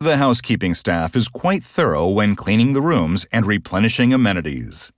The housekeeping staff is quite thorough when cleaning the rooms and replenishing amenities.